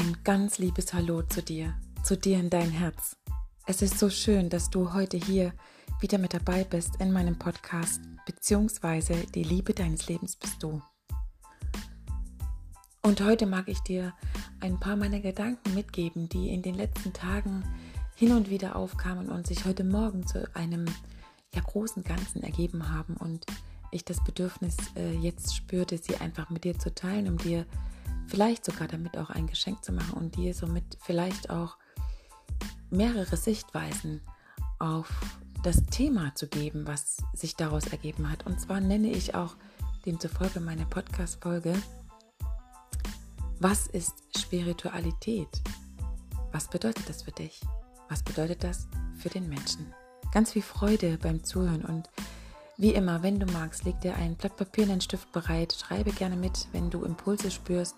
Ein ganz liebes Hallo zu dir, zu dir in dein Herz. Es ist so schön, dass du heute hier wieder mit dabei bist in meinem Podcast, beziehungsweise die Liebe deines Lebens bist du. Und heute mag ich dir ein paar meiner Gedanken mitgeben, die in den letzten Tagen hin und wieder aufkamen und sich heute Morgen zu einem ja, großen Ganzen ergeben haben und ich das Bedürfnis äh, jetzt spürte, sie einfach mit dir zu teilen, um dir vielleicht sogar damit auch ein Geschenk zu machen und dir somit vielleicht auch mehrere Sichtweisen auf das Thema zu geben, was sich daraus ergeben hat. Und zwar nenne ich auch demzufolge meine Podcast-Folge Was ist Spiritualität? Was bedeutet das für dich? Was bedeutet das für den Menschen? Ganz viel Freude beim Zuhören und wie immer, wenn du magst, leg dir ein Blatt Papier und einen Stift bereit, schreibe gerne mit, wenn du Impulse spürst.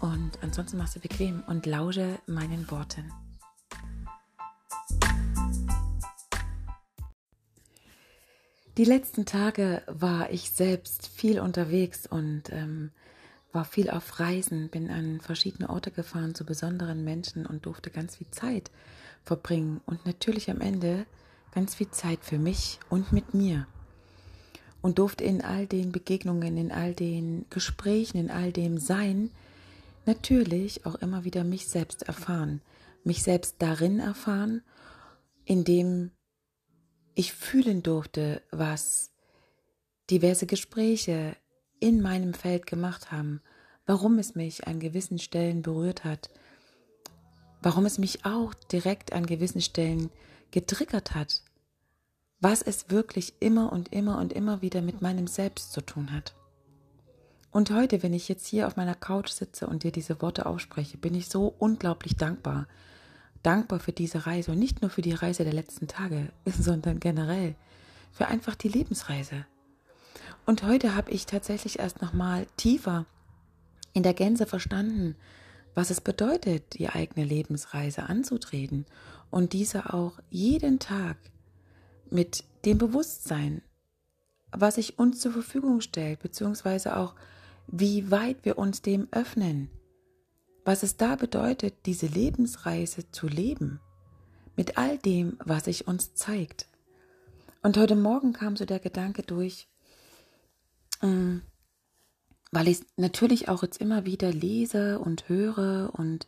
Und ansonsten machst du bequem und lausche meinen Worten. Die letzten Tage war ich selbst viel unterwegs und ähm, war viel auf Reisen, bin an verschiedene Orte gefahren zu besonderen Menschen und durfte ganz viel Zeit verbringen. Und natürlich am Ende ganz viel Zeit für mich und mit mir und durfte in all den Begegnungen, in all den Gesprächen, in all dem Sein natürlich auch immer wieder mich selbst erfahren, mich selbst darin erfahren, indem ich fühlen durfte, was diverse Gespräche in meinem Feld gemacht haben, warum es mich an gewissen Stellen berührt hat, warum es mich auch direkt an gewissen Stellen getriggert hat, was es wirklich immer und immer und immer wieder mit meinem Selbst zu tun hat. Und heute, wenn ich jetzt hier auf meiner Couch sitze und dir diese Worte ausspreche, bin ich so unglaublich dankbar. Dankbar für diese Reise und nicht nur für die Reise der letzten Tage, sondern generell für einfach die Lebensreise. Und heute habe ich tatsächlich erst nochmal tiefer in der Gänse verstanden, was es bedeutet, die eigene Lebensreise anzutreten und diese auch jeden Tag mit dem Bewusstsein, was sich uns zur Verfügung stellt, beziehungsweise auch, wie weit wir uns dem öffnen, was es da bedeutet, diese Lebensreise zu leben, mit all dem, was sich uns zeigt. Und heute Morgen kam so der Gedanke durch, ähm, weil ich natürlich auch jetzt immer wieder lese und höre und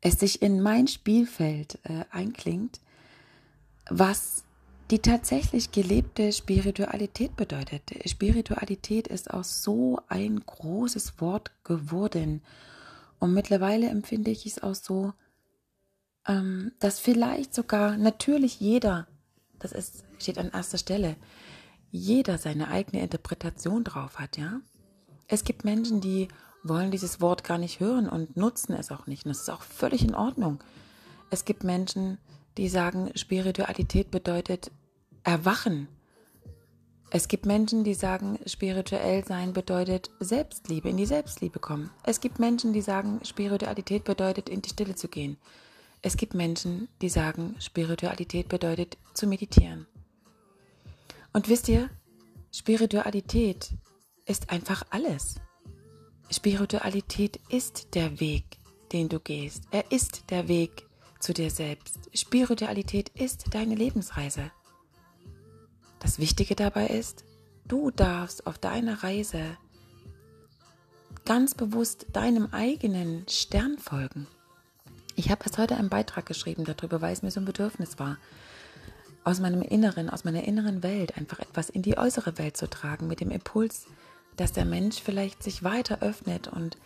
es sich in mein Spielfeld äh, einklingt, was die tatsächlich gelebte Spiritualität bedeutet. Spiritualität ist auch so ein großes Wort geworden. Und mittlerweile empfinde ich es auch so, ähm, dass vielleicht sogar natürlich jeder, das ist, steht an erster Stelle, jeder seine eigene Interpretation drauf hat, ja. Es gibt Menschen, die wollen dieses Wort gar nicht hören und nutzen es auch nicht. Und das ist auch völlig in Ordnung. Es gibt Menschen, die sagen, Spiritualität bedeutet Erwachen. Es gibt Menschen, die sagen, spirituell sein bedeutet Selbstliebe, in die Selbstliebe kommen. Es gibt Menschen, die sagen, Spiritualität bedeutet, in die Stille zu gehen. Es gibt Menschen, die sagen, Spiritualität bedeutet, zu meditieren. Und wisst ihr, Spiritualität ist einfach alles. Spiritualität ist der Weg, den du gehst. Er ist der Weg zu dir selbst. Spiritualität ist deine Lebensreise. Das Wichtige dabei ist, du darfst auf deiner Reise ganz bewusst deinem eigenen Stern folgen. Ich habe erst heute einen Beitrag geschrieben darüber, weil es mir so ein Bedürfnis war, aus meinem Inneren, aus meiner inneren Welt einfach etwas in die äußere Welt zu tragen, mit dem Impuls, dass der Mensch vielleicht sich weiter öffnet und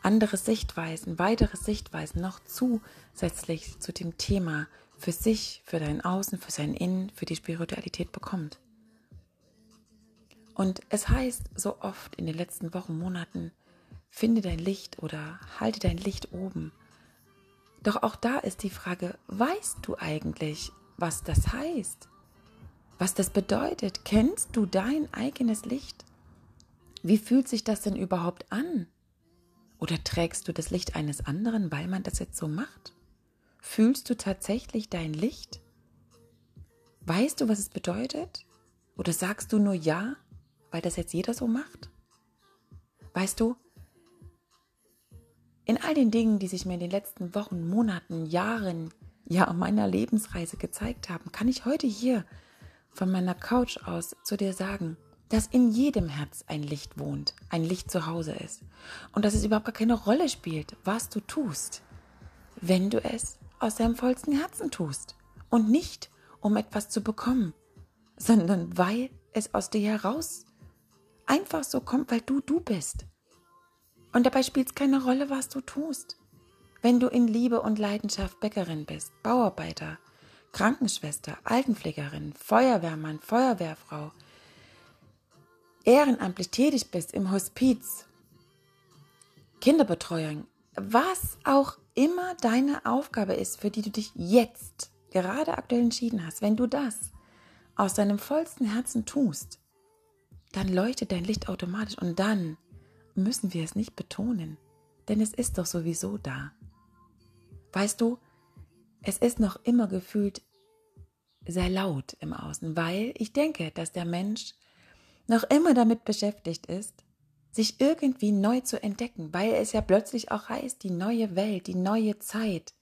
andere Sichtweisen, weitere Sichtweisen noch zusätzlich zu dem Thema für sich, für dein Außen, für sein Innen, für die Spiritualität bekommt. Und es heißt so oft in den letzten Wochen, Monaten, finde dein Licht oder halte dein Licht oben. Doch auch da ist die Frage, weißt du eigentlich, was das heißt? Was das bedeutet? Kennst du dein eigenes Licht? Wie fühlt sich das denn überhaupt an? Oder trägst du das Licht eines anderen, weil man das jetzt so macht? Fühlst du tatsächlich dein Licht? Weißt du, was es bedeutet? Oder sagst du nur ja, weil das jetzt jeder so macht? Weißt du, in all den Dingen, die sich mir in den letzten Wochen, Monaten, Jahren, ja meiner Lebensreise gezeigt haben, kann ich heute hier von meiner Couch aus zu dir sagen, dass in jedem Herz ein Licht wohnt, ein Licht zu Hause ist und dass es überhaupt gar keine Rolle spielt, was du tust, wenn du es aus deinem vollsten Herzen tust und nicht um etwas zu bekommen, sondern weil es aus dir heraus einfach so kommt, weil du du bist. Und dabei spielt es keine Rolle, was du tust. Wenn du in Liebe und Leidenschaft Bäckerin bist, Bauarbeiter, Krankenschwester, Altenpflegerin, Feuerwehrmann, Feuerwehrfrau, ehrenamtlich tätig bist im Hospiz, Kinderbetreuung, was auch immer deine Aufgabe ist, für die du dich jetzt gerade aktuell entschieden hast, wenn du das aus deinem vollsten Herzen tust, dann leuchtet dein Licht automatisch und dann müssen wir es nicht betonen, denn es ist doch sowieso da. Weißt du, es ist noch immer gefühlt sehr laut im Außen, weil ich denke, dass der Mensch noch immer damit beschäftigt ist, sich irgendwie neu zu entdecken, weil es ja plötzlich auch heißt, die neue Welt, die neue Zeit.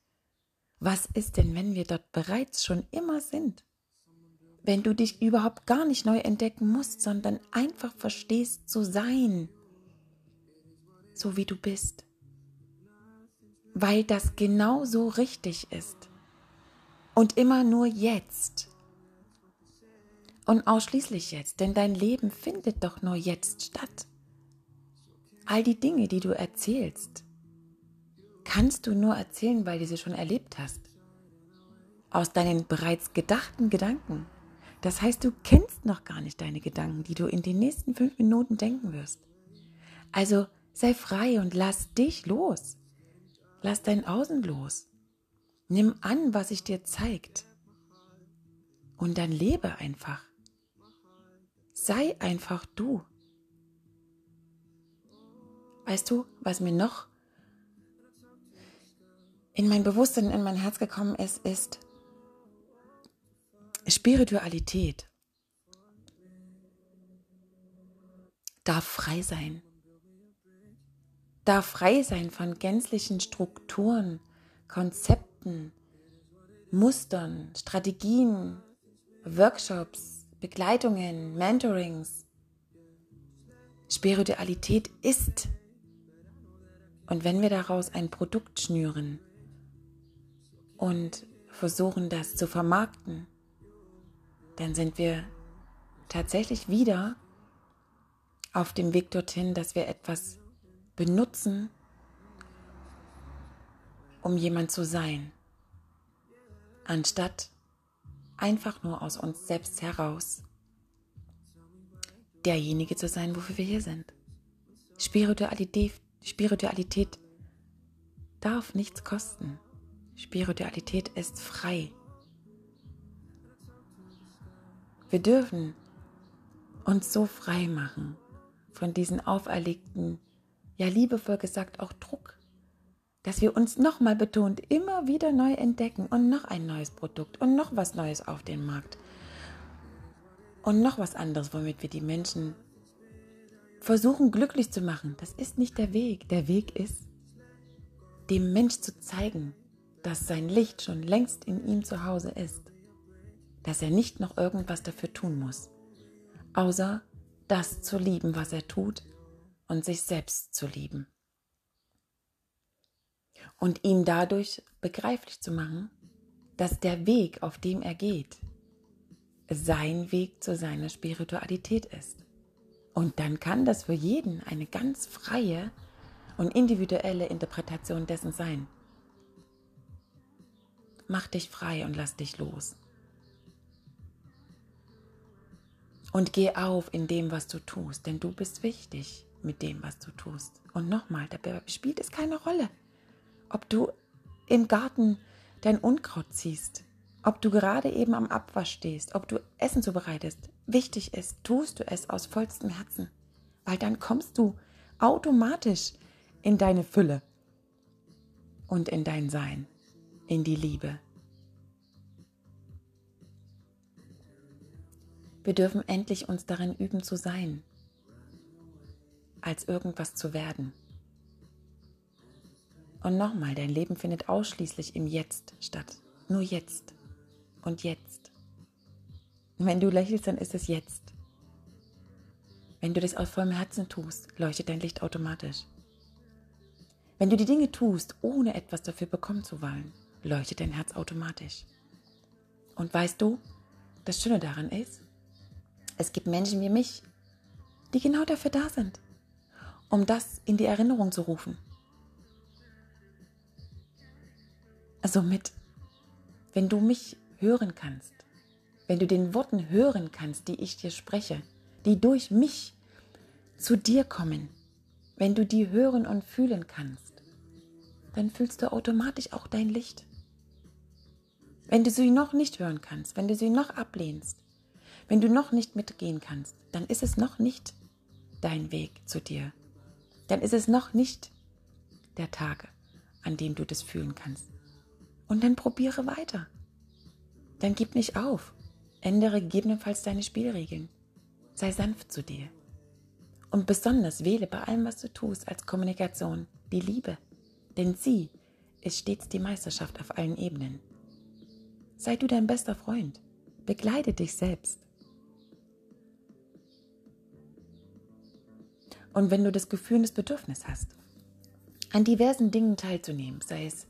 Was ist denn, wenn wir dort bereits schon immer sind? Wenn du dich überhaupt gar nicht neu entdecken musst, sondern einfach verstehst zu sein, so wie du bist. Weil das genau so richtig ist. Und immer nur jetzt. Und ausschließlich jetzt, denn dein Leben findet doch nur jetzt statt. All die Dinge, die du erzählst, kannst du nur erzählen, weil du sie schon erlebt hast. Aus deinen bereits gedachten Gedanken. Das heißt, du kennst noch gar nicht deine Gedanken, die du in den nächsten fünf Minuten denken wirst. Also sei frei und lass dich los. Lass dein Außen los. Nimm an, was sich dir zeigt. Und dann lebe einfach. Sei einfach du. Weißt du, was mir noch in mein Bewusstsein, in mein Herz gekommen ist, ist Spiritualität darf frei sein. Darf frei sein von gänzlichen Strukturen, Konzepten, Mustern, Strategien, Workshops, Begleitungen, Mentorings. Spiritualität ist und wenn wir daraus ein Produkt schnüren und versuchen, das zu vermarkten, dann sind wir tatsächlich wieder auf dem Weg dorthin, dass wir etwas benutzen, um jemand zu sein, anstatt einfach nur aus uns selbst heraus derjenige zu sein, wofür wir hier sind. Spiritualität Spiritualität darf nichts kosten. Spiritualität ist frei. Wir dürfen uns so frei machen von diesen auferlegten, ja liebevoll gesagt auch Druck, dass wir uns nochmal betont immer wieder neu entdecken und noch ein neues Produkt und noch was Neues auf den Markt und noch was anderes, womit wir die Menschen versuchen glücklich zu machen, das ist nicht der Weg. Der Weg ist, dem Mensch zu zeigen, dass sein Licht schon längst in ihm zu Hause ist, dass er nicht noch irgendwas dafür tun muss, außer das zu lieben, was er tut und sich selbst zu lieben. Und ihm dadurch begreiflich zu machen, dass der Weg, auf dem er geht, sein Weg zu seiner Spiritualität ist. Und dann kann das für jeden eine ganz freie und individuelle Interpretation dessen sein. Mach dich frei und lass dich los. Und geh auf in dem, was du tust, denn du bist wichtig mit dem, was du tust. Und nochmal, dabei spielt es keine Rolle, ob du im Garten dein Unkraut ziehst, ob du gerade eben am Abwasch stehst, ob du Essen zubereitest, wichtig ist, tust du es aus vollstem Herzen, weil dann kommst du automatisch in deine Fülle und in dein Sein, in die Liebe. Wir dürfen endlich uns darin üben zu sein, als irgendwas zu werden. Und nochmal, dein Leben findet ausschließlich im Jetzt statt. Nur jetzt. Und jetzt. Wenn du lächelst, dann ist es jetzt. Wenn du das aus vollem Herzen tust, leuchtet dein Licht automatisch. Wenn du die Dinge tust, ohne etwas dafür bekommen zu wollen, leuchtet dein Herz automatisch. Und weißt du, das Schöne daran ist, es gibt Menschen wie mich, die genau dafür da sind, um das in die Erinnerung zu rufen. Also mit, wenn du mich hören kannst, wenn du den Worten hören kannst, die ich dir spreche, die durch mich zu dir kommen, wenn du die hören und fühlen kannst, dann fühlst du automatisch auch dein Licht. Wenn du sie noch nicht hören kannst, wenn du sie noch ablehnst, wenn du noch nicht mitgehen kannst, dann ist es noch nicht dein Weg zu dir. Dann ist es noch nicht der Tag, an dem du das fühlen kannst. Und dann probiere weiter. Dann gib nicht auf. Ändere gegebenenfalls deine Spielregeln. Sei sanft zu dir. Und besonders wähle bei allem, was du tust, als Kommunikation die Liebe. Denn sie ist stets die Meisterschaft auf allen Ebenen. Sei du dein bester Freund. Begleite dich selbst. Und wenn du das Gefühl und das Bedürfnis hast, an diversen Dingen teilzunehmen, sei es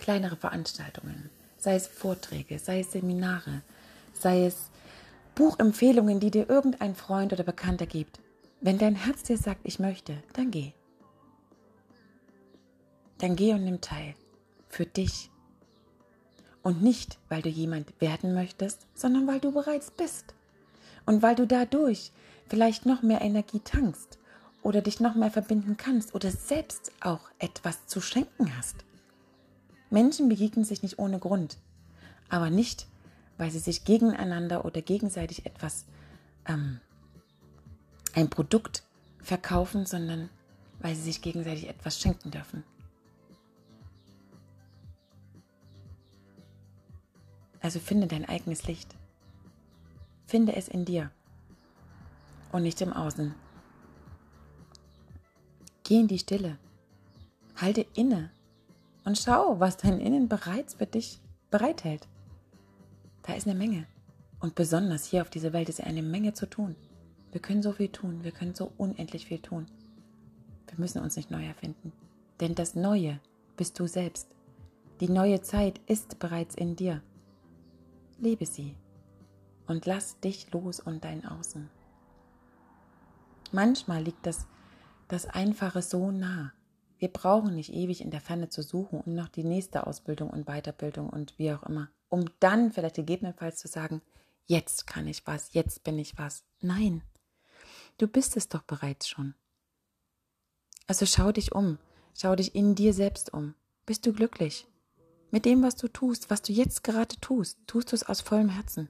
kleinere Veranstaltungen, sei es Vorträge, sei es Seminare, sei es Buchempfehlungen, die dir irgendein Freund oder Bekannter gibt. Wenn dein Herz dir sagt, ich möchte, dann geh. Dann geh und nimm teil. Für dich. Und nicht, weil du jemand werden möchtest, sondern weil du bereits bist. Und weil du dadurch vielleicht noch mehr Energie tankst oder dich noch mehr verbinden kannst oder selbst auch etwas zu schenken hast. Menschen begegnen sich nicht ohne Grund, aber nicht, weil sie sich gegeneinander oder gegenseitig etwas, ähm, ein Produkt verkaufen, sondern weil sie sich gegenseitig etwas schenken dürfen. Also finde dein eigenes Licht. Finde es in dir und nicht im Außen. Geh in die Stille. Halte inne und schau, was dein Innen bereits für dich bereithält. Da ist eine Menge. Und besonders hier auf dieser Welt ist eine Menge zu tun. Wir können so viel tun, wir können so unendlich viel tun. Wir müssen uns nicht neu erfinden. Denn das Neue bist du selbst. Die neue Zeit ist bereits in dir. Liebe sie und lass dich los und dein Außen. Manchmal liegt das, das Einfache so nah. Wir brauchen nicht ewig in der Ferne zu suchen und noch die nächste Ausbildung und Weiterbildung und wie auch immer um dann vielleicht gegebenenfalls zu sagen, jetzt kann ich was, jetzt bin ich was. Nein, du bist es doch bereits schon. Also schau dich um, schau dich in dir selbst um. Bist du glücklich? Mit dem, was du tust, was du jetzt gerade tust, tust du es aus vollem Herzen.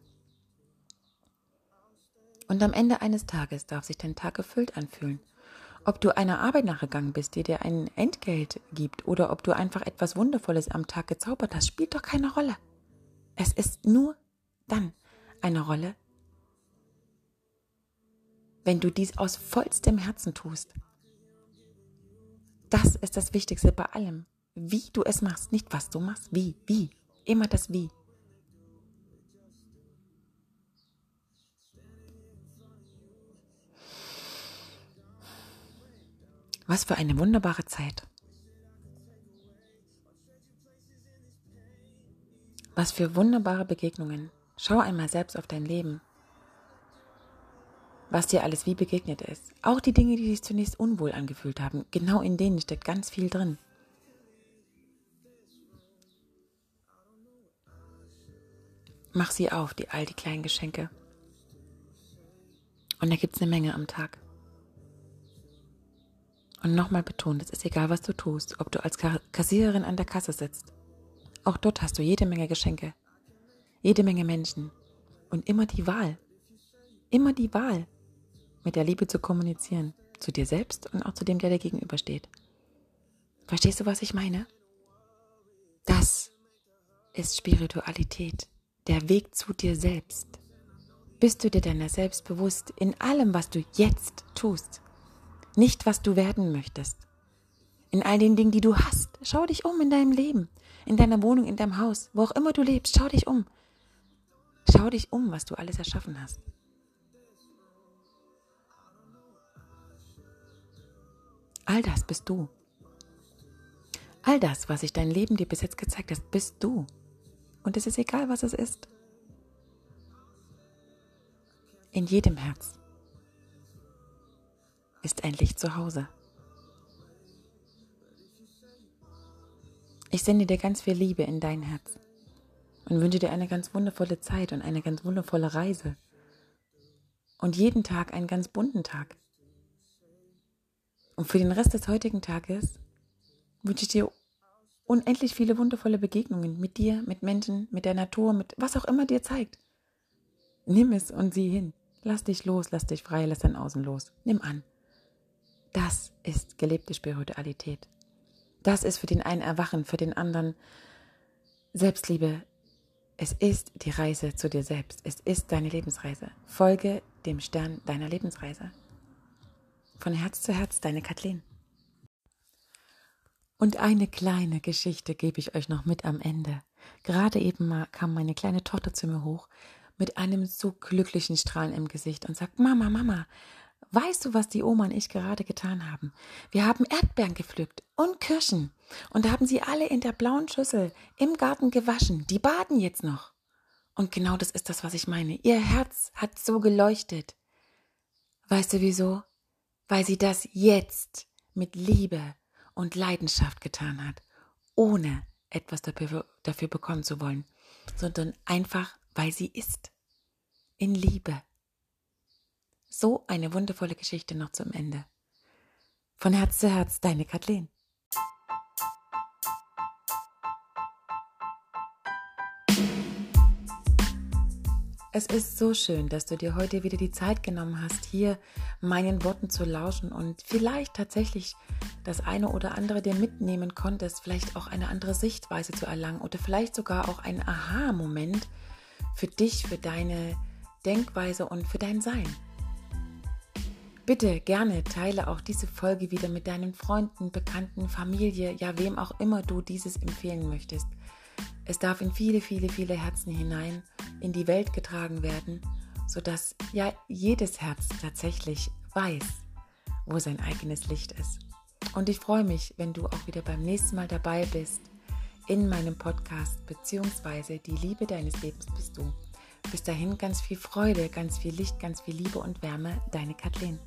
Und am Ende eines Tages darf sich dein Tag gefüllt anfühlen. Ob du einer Arbeit nachgegangen bist, die dir ein Entgelt gibt, oder ob du einfach etwas Wundervolles am Tag gezaubert hast, spielt doch keine Rolle. Es ist nur dann eine Rolle, wenn du dies aus vollstem Herzen tust. Das ist das Wichtigste bei allem. Wie du es machst, nicht was du machst, wie, wie, immer das Wie. Was für eine wunderbare Zeit. Was für wunderbare Begegnungen. Schau einmal selbst auf dein Leben. Was dir alles wie begegnet ist. Auch die Dinge, die dich zunächst unwohl angefühlt haben. Genau in denen steckt ganz viel drin. Mach sie auf, die all die kleinen Geschenke. Und da gibt es eine Menge am Tag. Und nochmal betont, es ist egal, was du tust, ob du als Kassiererin an der Kasse sitzt auch dort hast du jede Menge Geschenke, jede Menge Menschen und immer die Wahl, immer die Wahl, mit der Liebe zu kommunizieren, zu dir selbst und auch zu dem, der dir gegenübersteht. Verstehst du, was ich meine? Das ist Spiritualität, der Weg zu dir selbst. Bist du dir deiner selbst bewusst in allem, was du jetzt tust, nicht was du werden möchtest. in all den Dingen, die du hast. Schau dich um in deinem Leben, in deiner Wohnung, in deinem Haus, wo auch immer du lebst. Schau dich um. Schau dich um, was du alles erschaffen hast. All das bist du. All das, was sich dein Leben dir bis jetzt gezeigt hat, bist du. Und es ist egal, was es ist. In jedem Herz ist ein Licht zu Hause. Ich sende dir ganz viel Liebe in dein Herz und wünsche dir eine ganz wundervolle Zeit und eine ganz wundervolle Reise. Und jeden Tag einen ganz bunten Tag. Und für den Rest des heutigen Tages wünsche ich dir unendlich viele wundervolle Begegnungen mit dir, mit Menschen, mit der Natur, mit was auch immer dir zeigt. Nimm es und sieh hin. Lass dich los, lass dich frei, lass dein Außen los. Nimm an. Das ist gelebte Spiritualität. Das ist für den einen Erwachen, für den anderen Selbstliebe. Es ist die Reise zu dir selbst. Es ist deine Lebensreise. Folge dem Stern deiner Lebensreise. Von Herz zu Herz, deine Kathleen. Und eine kleine Geschichte gebe ich euch noch mit am Ende. Gerade eben mal kam meine kleine Tochter zu mir hoch mit einem so glücklichen Strahlen im Gesicht und sagt, Mama, Mama, weißt du, was die Oma und ich gerade getan haben? Wir haben Erdbeeren gepflückt und Kirschen und haben sie alle in der blauen Schüssel im Garten gewaschen. Die baden jetzt noch. Und genau das ist das, was ich meine. Ihr Herz hat so geleuchtet. Weißt du wieso? Weil sie das jetzt mit Liebe und Leidenschaft getan hat, ohne etwas dafür, dafür bekommen zu wollen, sondern einfach, weil sie ist. In Liebe. So eine wundervolle Geschichte noch zum Ende. Von Herz zu Herz, deine Kathleen. Es ist so schön, dass du dir heute wieder die Zeit genommen hast, hier meinen Worten zu lauschen und vielleicht tatsächlich das eine oder andere dir mitnehmen konntest, vielleicht auch eine andere Sichtweise zu erlangen oder vielleicht sogar auch ein Aha-Moment für dich, für deine Denkweise und für dein Sein. Bitte gerne teile auch diese Folge wieder mit deinen Freunden, Bekannten, Familie, ja wem auch immer du dieses empfehlen möchtest. Es darf in viele, viele, viele Herzen hinein in die Welt getragen werden, sodass ja jedes Herz tatsächlich weiß, wo sein eigenes Licht ist. Und ich freue mich, wenn du auch wieder beim nächsten Mal dabei bist in meinem Podcast beziehungsweise die Liebe deines Lebens bist du. Bis dahin ganz viel Freude, ganz viel Licht, ganz viel Liebe und Wärme. Deine Kathleen.